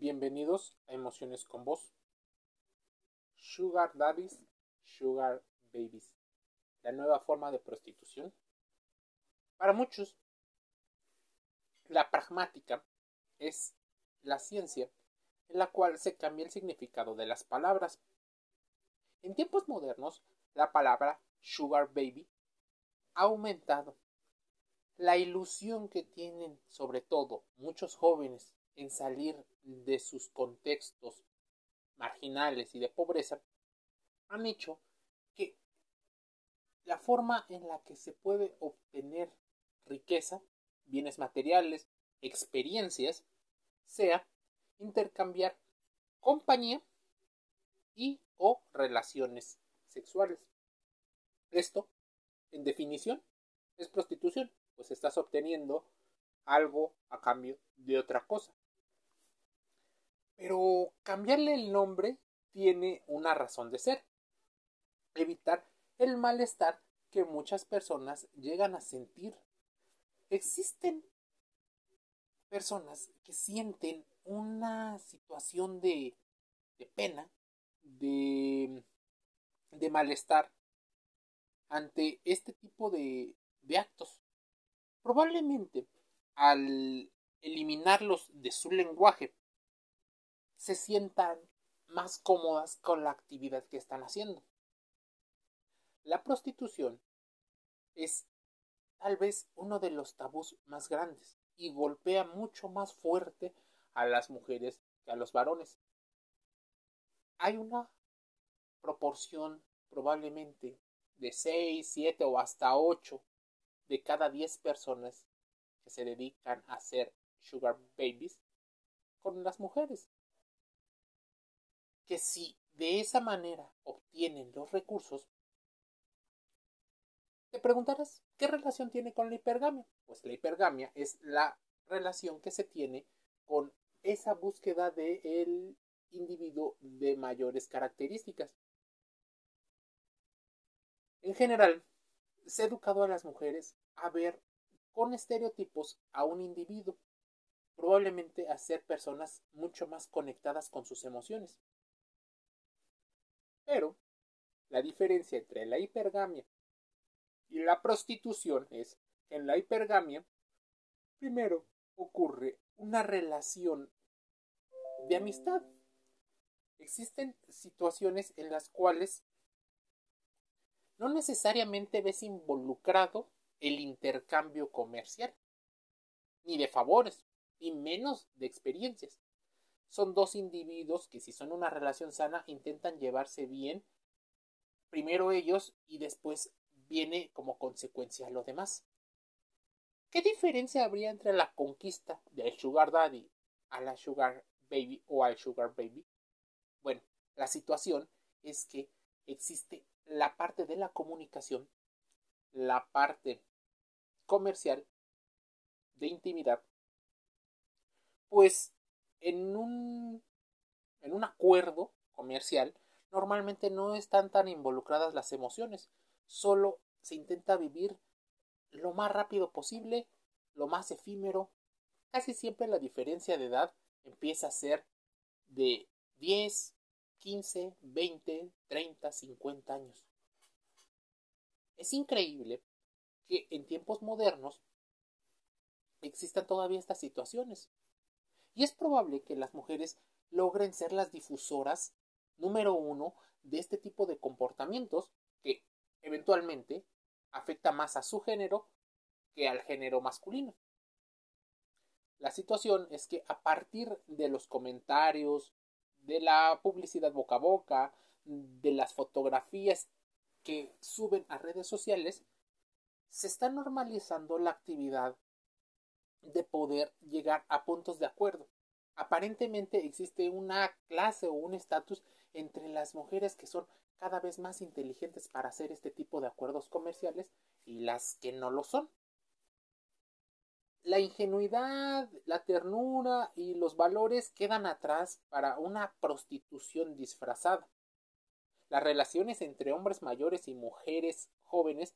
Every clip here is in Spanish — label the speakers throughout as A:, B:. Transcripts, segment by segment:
A: Bienvenidos a Emociones con Vos. Sugar Daddies, Sugar Babies. La nueva forma de prostitución. Para muchos, la pragmática es la ciencia en la cual se cambia el significado de las palabras. En tiempos modernos, la palabra Sugar Baby ha aumentado. La ilusión que tienen, sobre todo, muchos jóvenes en salir de sus contextos marginales y de pobreza, han hecho que la forma en la que se puede obtener riqueza, bienes materiales, experiencias, sea intercambiar compañía y o relaciones sexuales. Esto, en definición, es prostitución, pues estás obteniendo algo a cambio de otra cosa. Pero cambiarle el nombre tiene una razón de ser. Evitar el malestar que muchas personas llegan a sentir. Existen personas que sienten una situación de, pena, de, de, malestar ante este tipo de, de actos. Probablemente al eliminarlos de su lenguaje se sientan más cómodas con la actividad que están haciendo. La prostitución es tal vez uno de los tabús más grandes y golpea mucho más fuerte a las mujeres que a los varones. Hay una proporción probablemente de 6, 7 o hasta 8 de cada 10 personas que se dedican a ser sugar babies con las mujeres que si de esa manera obtienen los recursos, te preguntarás, ¿qué relación tiene con la hipergamia? Pues la hipergamia es la relación que se tiene con esa búsqueda del individuo de mayores características. En general, se ha educado a las mujeres a ver con estereotipos a un individuo, probablemente a ser personas mucho más conectadas con sus emociones. Pero la diferencia entre la hipergamia y la prostitución es que en la hipergamia primero ocurre una relación de amistad. Existen situaciones en las cuales no necesariamente ves involucrado el intercambio comercial, ni de favores, ni menos de experiencias son dos individuos que si son una relación sana intentan llevarse bien, primero ellos y después viene como consecuencia lo demás. ¿Qué diferencia habría entre la conquista del Sugar Daddy a la Sugar Baby o al Sugar Baby? Bueno, la situación es que existe la parte de la comunicación, la parte comercial, de intimidad, pues en un, en un acuerdo comercial normalmente no están tan involucradas las emociones, solo se intenta vivir lo más rápido posible, lo más efímero. Casi siempre la diferencia de edad empieza a ser de 10, 15, 20, 30, 50 años. Es increíble que en tiempos modernos existan todavía estas situaciones y es probable que las mujeres logren ser las difusoras número uno de este tipo de comportamientos que eventualmente afecta más a su género que al género masculino. La situación es que a partir de los comentarios, de la publicidad boca a boca, de las fotografías que suben a redes sociales, se está normalizando la actividad de poder llegar a puntos de acuerdo. Aparentemente existe una clase o un estatus entre las mujeres que son cada vez más inteligentes para hacer este tipo de acuerdos comerciales y las que no lo son. La ingenuidad, la ternura y los valores quedan atrás para una prostitución disfrazada. Las relaciones entre hombres mayores y mujeres jóvenes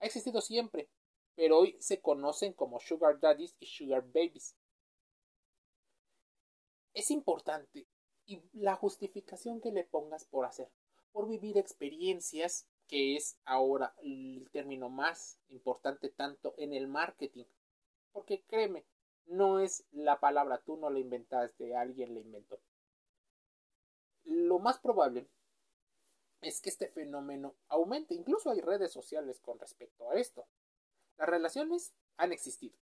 A: ha existido siempre, pero hoy se conocen como sugar daddies y sugar babies. es importante y la justificación que le pongas por hacer, por vivir experiencias, que es ahora el término más importante tanto en el marketing. Porque créeme, no es la palabra, tú no la inventaste, alguien la inventó. Lo más probable es que este fenómeno aumente. Incluso hay redes sociales con respecto a esto. Las relaciones han existido.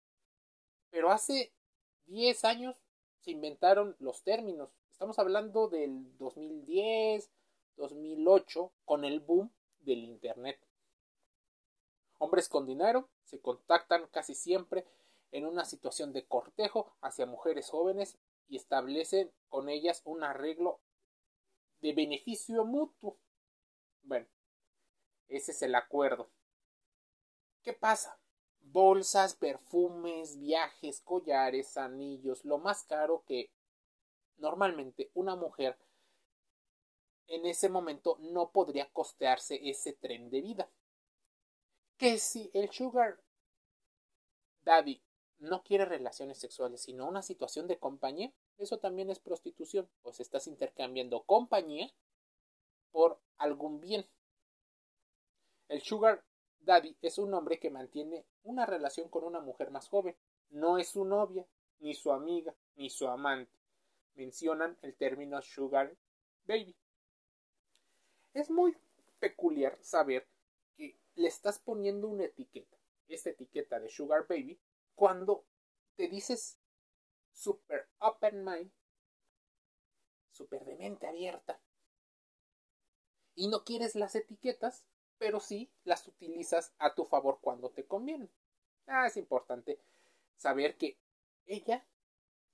A: Pero hace 10 años se inventaron los términos. Estamos hablando del 2010, 2008, con el boom del Internet. Hombres con dinero se contactan casi siempre en una situación de cortejo hacia mujeres jóvenes y establecen con ellas un arreglo de beneficio mutuo. Bueno, ese es el acuerdo. ¿Qué pasa? Bolsas, perfumes, viajes, collares, anillos, lo más caro que normalmente una mujer en ese momento no podría costearse ese tren de vida. Que si el sugar daddy no quiere relaciones sexuales, sino una situación de compañía, eso también es prostitución, pues estás intercambiando compañía por algún bien. El sugar daddy es un hombre que mantiene una relación con una mujer más joven, no es su novia, ni su amiga, ni su amante. Mencionan el término sugar baby. Es muy peculiar saber que le estás poniendo una etiqueta, esta etiqueta de sugar baby, cuando te dices super open mind, super de mente abierta, y no quieres las etiquetas, pero sí las utilizas a tu favor cuando te conviene. Ah, es importante saber que ella,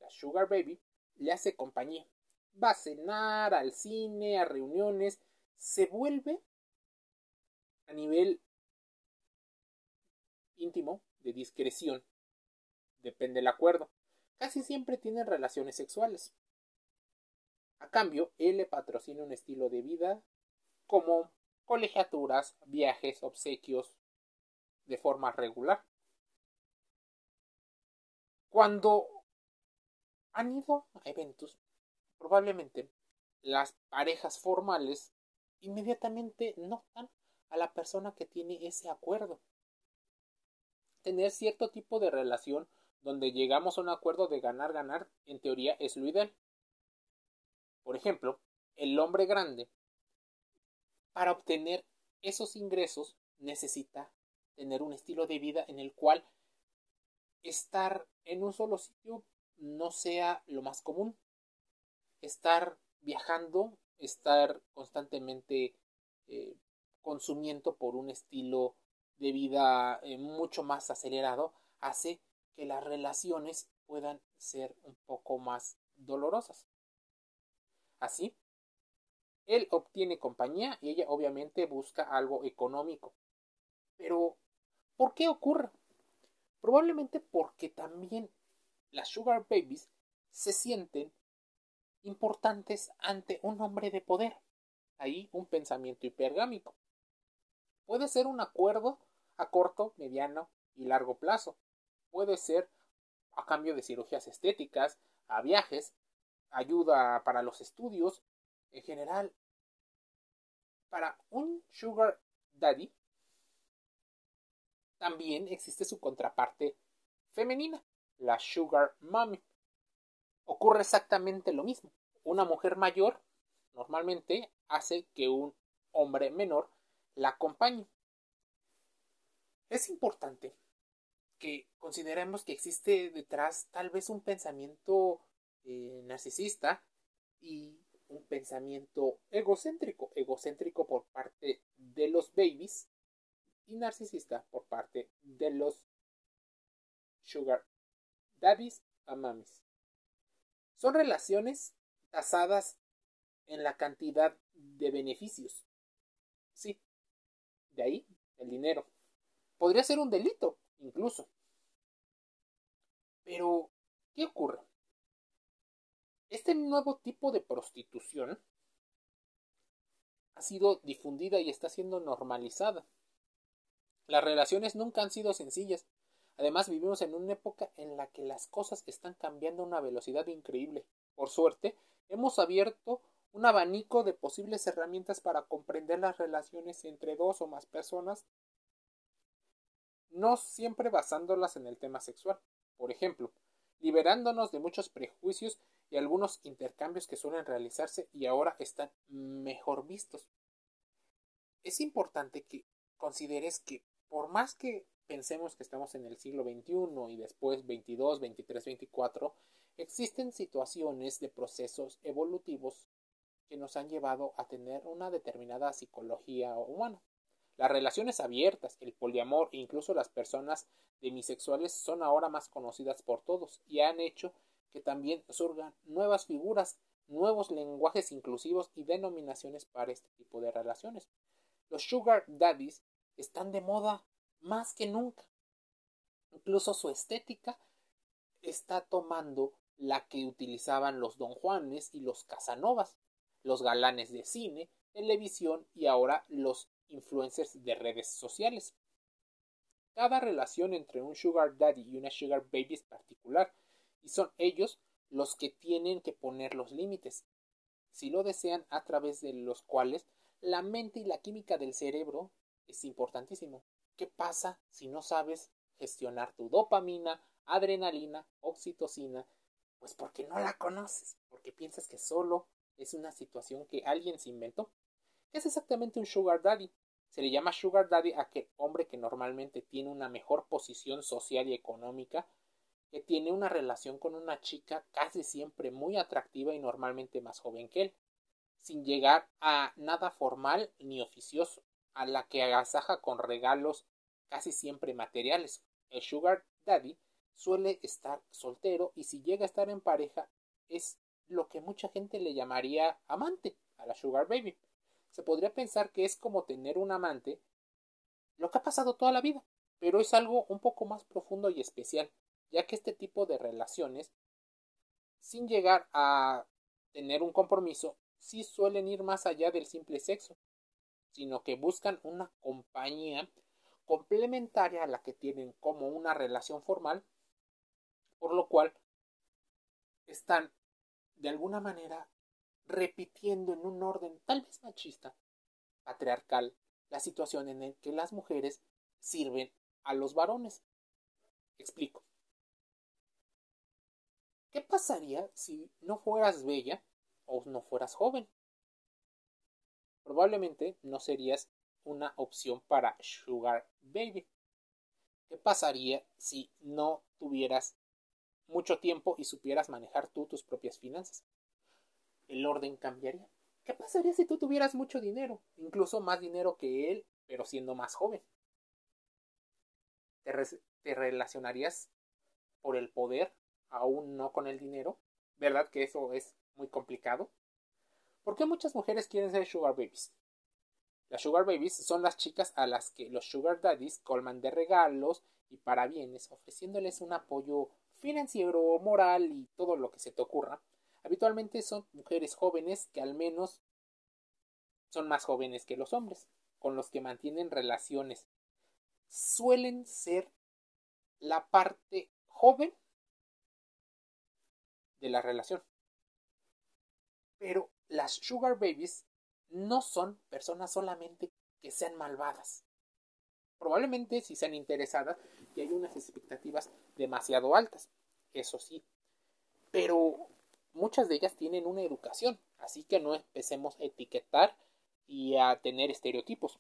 A: la Sugar Baby, le hace compañía. Va a cenar, al cine, a reuniones, se vuelve a nivel íntimo, de discreción, depende del acuerdo. Casi siempre tienen relaciones sexuales. A cambio, él le patrocina un estilo de vida como colegiaturas, viajes, obsequios de forma regular. Cuando han ido a eventos, probablemente las parejas formales inmediatamente notan a la persona que tiene ese acuerdo. Tener cierto tipo de relación donde llegamos a un acuerdo de ganar-ganar, en teoría es lo ideal. Por ejemplo, el hombre grande para obtener esos ingresos necesita tener un estilo de vida en el cual estar en un solo sitio no sea lo más común. Estar viajando, estar constantemente eh, consumiendo por un estilo de vida eh, mucho más acelerado hace que las relaciones puedan ser un poco más dolorosas. Así, él obtiene compañía y ella obviamente busca algo económico. Pero, ¿por qué ocurre? Probablemente porque también las Sugar Babies se sienten importantes ante un hombre de poder. Ahí un pensamiento hipergámico. Puede ser un acuerdo a corto, mediano y largo plazo. Puede ser a cambio de cirugías estéticas, a viajes, ayuda para los estudios en general, para un sugar daddy, también existe su contraparte femenina, la sugar mommy. Ocurre exactamente lo mismo. Una mujer mayor normalmente hace que un hombre menor la acompañe. Es importante que consideremos que existe detrás tal vez un pensamiento eh, narcisista y un pensamiento egocéntrico, egocéntrico por parte de los babies y narcisista por parte de los sugar daddies a mamis. Son relaciones basadas en la cantidad de beneficios. Sí, de ahí el dinero. Podría ser un delito, incluso. Pero, ¿qué ocurre? Este nuevo tipo de prostitución ha sido difundida y está siendo normalizada. Las relaciones nunca han sido sencillas. Además, vivimos en una época en la que las cosas están cambiando a una velocidad increíble. Por suerte, hemos abierto un abanico de posibles herramientas para comprender las relaciones entre dos o más personas, no siempre basándolas en el tema sexual. Por ejemplo, liberándonos de muchos prejuicios y algunos intercambios que suelen realizarse y ahora están mejor vistos. Es importante que consideres que por más que pensemos que estamos en el siglo XXI y después XXII, XXIII, XXIV, existen situaciones de procesos evolutivos que nos han llevado a tener una determinada psicología humana. Las relaciones abiertas, el poliamor e incluso las personas demisexuales son ahora más conocidas por todos y han hecho que también surgan nuevas figuras, nuevos lenguajes inclusivos y denominaciones para este tipo de relaciones. Los sugar daddies están de moda más que nunca. Incluso su estética está tomando la que utilizaban los don Juanes y los Casanovas, los galanes de cine, televisión y ahora los influencers de redes sociales. Cada relación entre un sugar daddy y una sugar baby es particular y son ellos los que tienen que poner los límites, si lo desean, a través de los cuales la mente y la química del cerebro es importantísimo. ¿Qué pasa si no sabes gestionar tu dopamina, adrenalina, oxitocina? Pues porque no la conoces, porque piensas que solo es una situación que alguien se inventó. ¿Qué es exactamente un sugar daddy? Se le llama sugar daddy a aquel hombre que normalmente tiene una mejor posición social y económica, que tiene una relación con una chica casi siempre muy atractiva y normalmente más joven que él, sin llegar a nada formal ni oficioso, a la que agasaja con regalos casi siempre materiales. El sugar daddy suele estar soltero y si llega a estar en pareja es lo que mucha gente le llamaría amante a la sugar baby. Se podría pensar que es como tener un amante, lo que ha pasado toda la vida, pero es algo un poco más profundo y especial, ya que este tipo de relaciones, sin llegar a tener un compromiso, sí suelen ir más allá del simple sexo, sino que buscan una compañía complementaria a la que tienen como una relación formal, por lo cual están de alguna manera repitiendo en un orden tal vez machista, patriarcal, la situación en la que las mujeres sirven a los varones. Explico. ¿Qué pasaría si no fueras bella o no fueras joven? Probablemente no serías una opción para Sugar Baby. ¿Qué pasaría si no tuvieras mucho tiempo y supieras manejar tú tus propias finanzas? El orden cambiaría. ¿Qué pasaría si tú tuvieras mucho dinero, incluso más dinero que él, pero siendo más joven? ¿Te, te relacionarías por el poder, aún no con el dinero? ¿Verdad que eso es muy complicado? ¿Por qué muchas mujeres quieren ser sugar babies? Las sugar babies son las chicas a las que los sugar daddies colman de regalos y parabienes, ofreciéndoles un apoyo financiero, moral y todo lo que se te ocurra. Habitualmente son mujeres jóvenes que al menos son más jóvenes que los hombres, con los que mantienen relaciones. Suelen ser la parte joven de la relación. Pero las sugar babies no son personas solamente que sean malvadas. Probablemente si sean interesadas y hay unas expectativas demasiado altas, eso sí. Pero muchas de ellas tienen una educación, así que no empecemos a etiquetar y a tener estereotipos.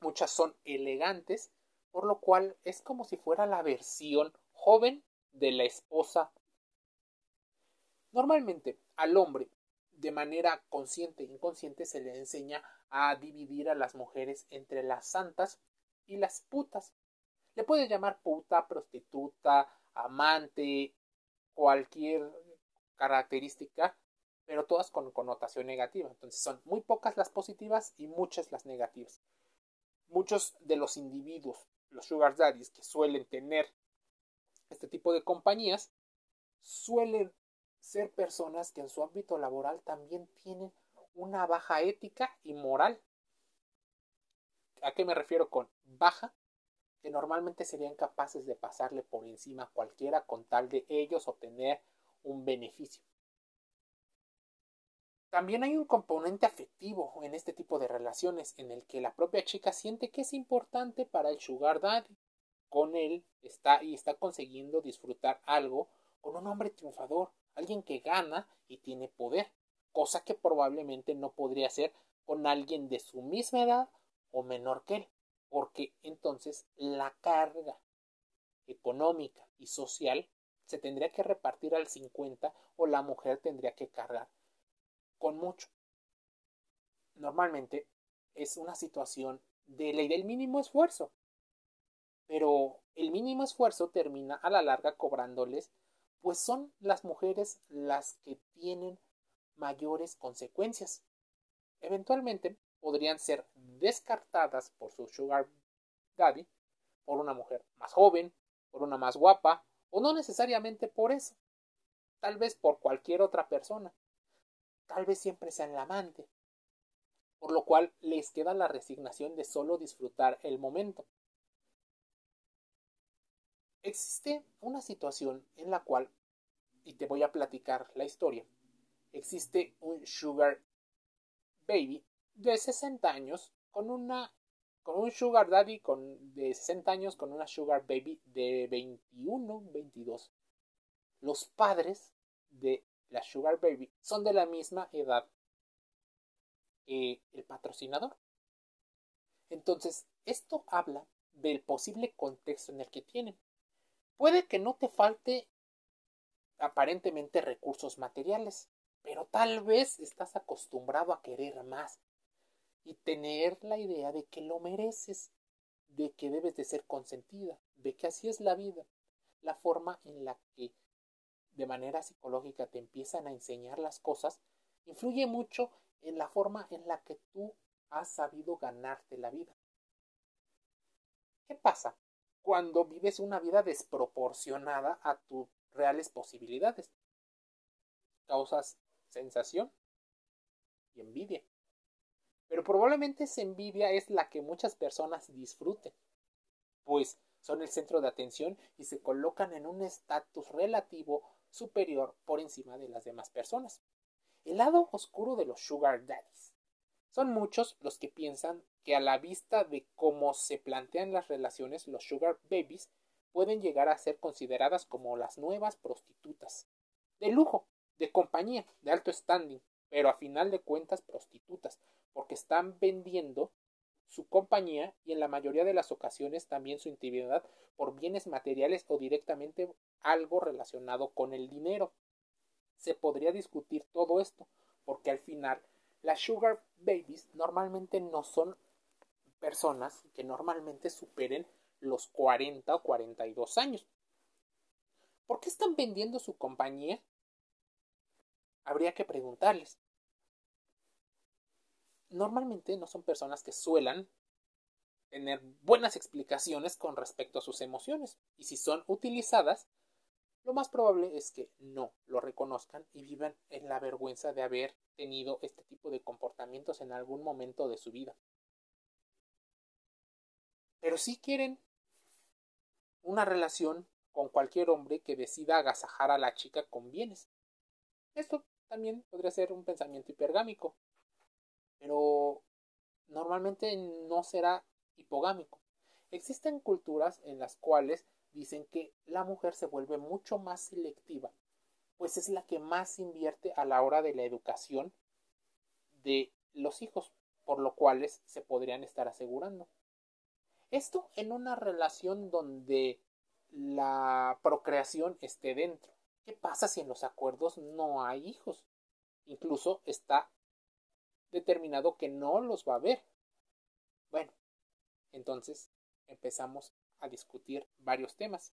A: Muchas son elegantes, por lo cual es como si fuera la versión joven de la esposa. Normalmente al hombre de manera consciente e inconsciente se le enseña a dividir a las mujeres entre las santas y las putas. Le puede llamar puta, prostituta, amante, cualquier característica, pero todas con connotación negativa. Entonces son muy pocas las positivas y muchas las negativas. Muchos de los individuos, los sugar daddies que suelen tener este tipo de compañías, suelen ser personas que en su ámbito laboral también tienen una baja ética y moral. ¿A qué me refiero con baja? Que normalmente serían capaces de pasarle por encima a cualquiera con tal de ellos obtener un beneficio. También hay un componente afectivo en este tipo de relaciones en el que la propia chica siente que es importante para el sugar daddy. Con él está y está consiguiendo disfrutar algo con un hombre triunfador, alguien que gana y tiene poder, cosa que probablemente no podría hacer con alguien de su misma edad o menor que él, porque entonces la carga económica y social se tendría que repartir al 50 o la mujer tendría que cargar con mucho. Normalmente es una situación de ley del mínimo esfuerzo. Pero el mínimo esfuerzo termina a la larga cobrándoles, pues son las mujeres las que tienen mayores consecuencias. Eventualmente podrían ser descartadas por su sugar daddy, por una mujer más joven, por una más guapa, o no necesariamente por eso, tal vez por cualquier otra persona tal vez siempre sean la amante, por lo cual les queda la resignación de solo disfrutar el momento. Existe una situación en la cual, y te voy a platicar la historia, existe un sugar baby de 60 años con una con un sugar daddy con, de 60 años con una sugar baby de 21, 22. Los padres de la Sugar Baby, son de la misma edad que el patrocinador. Entonces, esto habla del posible contexto en el que tienen. Puede que no te falte aparentemente recursos materiales, pero tal vez estás acostumbrado a querer más y tener la idea de que lo mereces, de que debes de ser consentida, de que así es la vida, la forma en la que de manera psicológica te empiezan a enseñar las cosas, influye mucho en la forma en la que tú has sabido ganarte la vida. ¿Qué pasa cuando vives una vida desproporcionada a tus reales posibilidades? Causas sensación y envidia. Pero probablemente esa envidia es la que muchas personas disfruten, pues son el centro de atención y se colocan en un estatus relativo superior por encima de las demás personas. El lado oscuro de los sugar daddies. Son muchos los que piensan que a la vista de cómo se plantean las relaciones, los sugar babies pueden llegar a ser consideradas como las nuevas prostitutas. De lujo, de compañía, de alto standing, pero a final de cuentas prostitutas, porque están vendiendo su compañía y en la mayoría de las ocasiones también su intimidad por bienes materiales o directamente algo relacionado con el dinero. Se podría discutir todo esto, porque al final las sugar babies normalmente no son personas que normalmente superen los 40 o 42 años. ¿Por qué están vendiendo su compañía? Habría que preguntarles. Normalmente no son personas que suelan tener buenas explicaciones con respecto a sus emociones y si son utilizadas lo más probable es que no lo reconozcan y vivan en la vergüenza de haber tenido este tipo de comportamientos en algún momento de su vida. Pero si quieren una relación con cualquier hombre que decida agasajar a la chica con bienes. Esto también podría ser un pensamiento hipergámico, pero normalmente no será hipogámico. Existen culturas en las cuales dicen que la mujer se vuelve mucho más selectiva, pues es la que más invierte a la hora de la educación de los hijos, por lo cuales se podrían estar asegurando. Esto en una relación donde la procreación esté dentro. ¿Qué pasa si en los acuerdos no hay hijos? Incluso está determinado que no los va a haber. Bueno, entonces empezamos a discutir varios temas.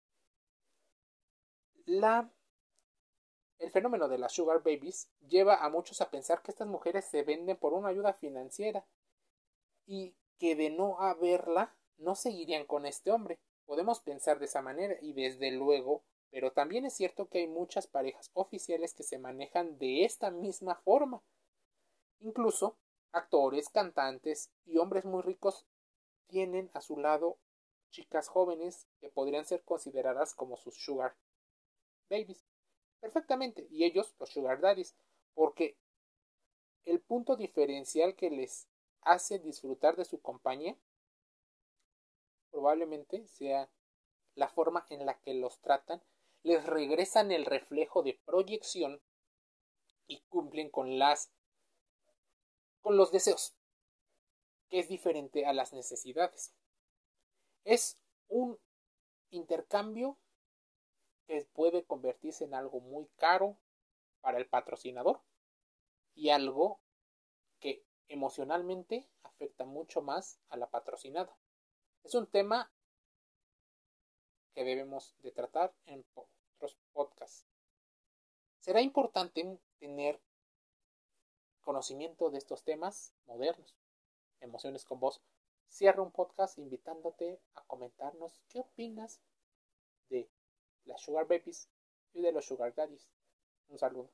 A: La, el fenómeno de las sugar babies lleva a muchos a pensar que estas mujeres se venden por una ayuda financiera y que de no haberla no seguirían con este hombre. Podemos pensar de esa manera y desde luego, pero también es cierto que hay muchas parejas oficiales que se manejan de esta misma forma. Incluso actores, cantantes y hombres muy ricos tienen a su lado chicas jóvenes que podrían ser consideradas como sus sugar babies. Perfectamente. Y ellos, los sugar daddies. Porque el punto diferencial que les hace disfrutar de su compañía probablemente sea la forma en la que los tratan, les regresan el reflejo de proyección y cumplen con las con los deseos, que es diferente a las necesidades. Es un intercambio que puede convertirse en algo muy caro para el patrocinador y algo que emocionalmente afecta mucho más a la patrocinada. Es un tema que debemos de tratar en otros podcasts. Será importante tener conocimiento de estos temas modernos. Emociones con vos. Cierro un podcast invitándote a comentarnos qué opinas de las Sugar Babies y de los Sugar Daddies. Un saludo.